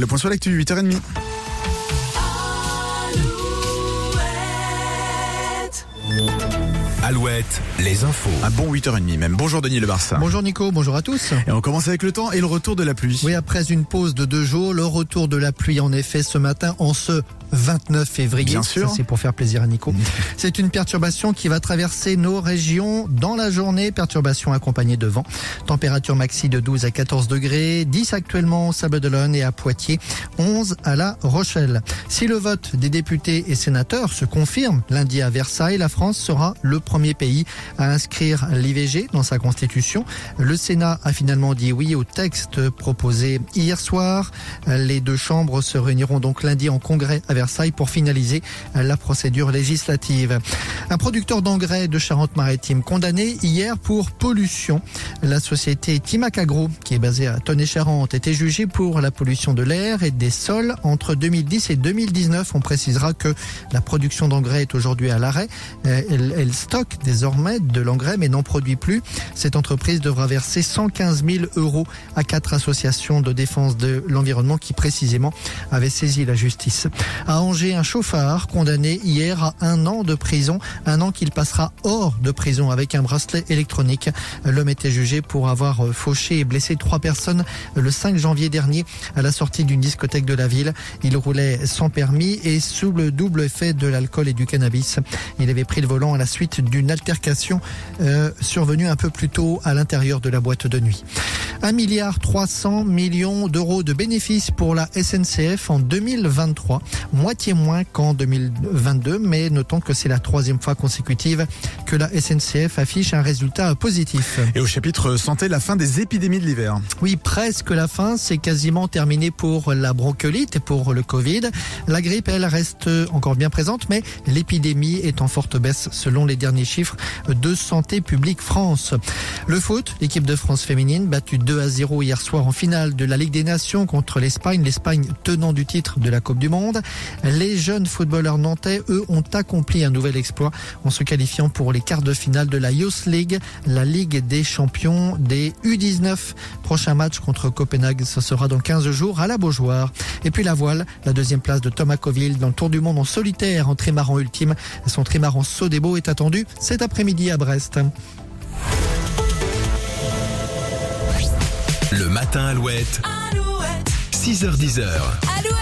Le point sur l'actu, 8h30. Alouette, les infos. Un bon 8h30 même. Bonjour Denis Le Barça. Bonjour Nico, bonjour à tous. Et on commence avec le temps et le retour de la pluie. Oui, après une pause de deux jours, le retour de la pluie en effet ce matin en ce 29 février. Bien sûr. C'est pour faire plaisir à Nico. C'est une perturbation qui va traverser nos régions dans la journée. Perturbation accompagnée de vent. Température maxi de 12 à 14 degrés. 10 actuellement au Sable d'Olonne et à Poitiers. 11 à La Rochelle. Si le vote des députés et sénateurs se confirme lundi à Versailles, la France sera le premier pays à inscrire l'IVG dans sa constitution. Le Sénat a finalement dit oui au texte proposé hier soir. Les deux chambres se réuniront donc lundi en congrès à Versailles pour finaliser la procédure législative. Un producteur d'engrais de Charente-Maritime condamné hier pour pollution. La société Timac Agro, qui est basée à Tonnet-Charente, était jugée pour la pollution de l'air et des sols entre 2010 et 2019. On précisera que la production d'engrais est aujourd'hui à l'arrêt. Euh, Elle, elle stocke désormais de l'engrais mais n'en produit plus. Cette entreprise devra verser 115 000 euros à quatre associations de défense de l'environnement qui précisément avaient saisi la justice. À Angers, un chauffard condamné hier à un an de prison, un an qu'il passera hors de prison avec un bracelet électronique. L'homme était jugé pour avoir fauché et blessé trois personnes le 5 janvier dernier à la sortie d'une discothèque de la ville. Il roulait sans permis et sous le double effet de l'alcool et du cannabis. Il avait pris le volant à la suite d'une altercation euh, survenue un peu plus tôt à l'intérieur de la boîte de nuit. 1 milliard 300 millions d'euros de bénéfices pour la SNCF en 2023, moitié moins qu'en 2022, mais notons que c'est la troisième fois consécutive que la SNCF affiche un résultat positif. Et au chapitre santé, la fin des épidémies de l'hiver. Oui, presque la fin, c'est quasiment terminé pour la bronchiolite et pour le Covid. La grippe, elle, reste encore bien présente, mais l'épidémie est en forte baisse selon les derniers chiffres de Santé publique France. Le foot, l'équipe de France féminine, battue 2 à 0 hier soir en finale de la Ligue des Nations contre l'Espagne, l'Espagne tenant du titre de la Coupe du Monde. Les jeunes footballeurs nantais, eux, ont accompli un nouvel exploit en se qualifiant pour les quarts de finale de la Youth League, la Ligue des champions des U19. Prochain match contre Copenhague, ce sera dans 15 jours à la Beaujoire. Et puis la voile, la deuxième place de Thomas Coville dans le Tour du Monde en solitaire en trimaran ultime. Son trimaran Sodebo est attendu cet après-midi à Brest. Le matin Alouette. 6h10.